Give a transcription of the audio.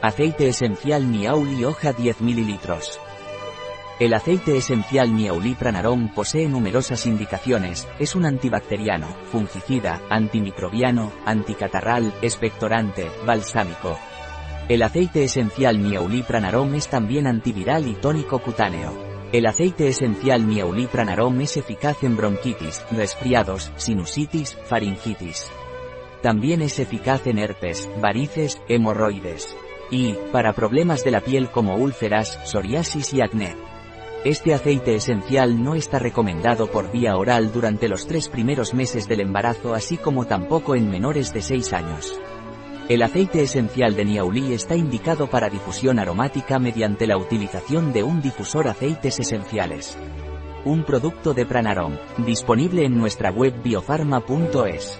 Aceite esencial Niauli hoja 10 ml. El aceite esencial Niauli Pranarom posee numerosas indicaciones, es un antibacteriano, fungicida, antimicrobiano, anticatarral, expectorante, balsámico. El aceite esencial Niauli Pranarom es también antiviral y tónico cutáneo. El aceite esencial Niauli Pranarom es eficaz en bronquitis, resfriados, sinusitis, faringitis. También es eficaz en herpes, varices, hemorroides. Y, para problemas de la piel como úlceras, psoriasis y acné. Este aceite esencial no está recomendado por vía oral durante los tres primeros meses del embarazo así como tampoco en menores de 6 años. El aceite esencial de Niauli está indicado para difusión aromática mediante la utilización de un difusor aceites esenciales. Un producto de Pranarom, disponible en nuestra web biofarma.es.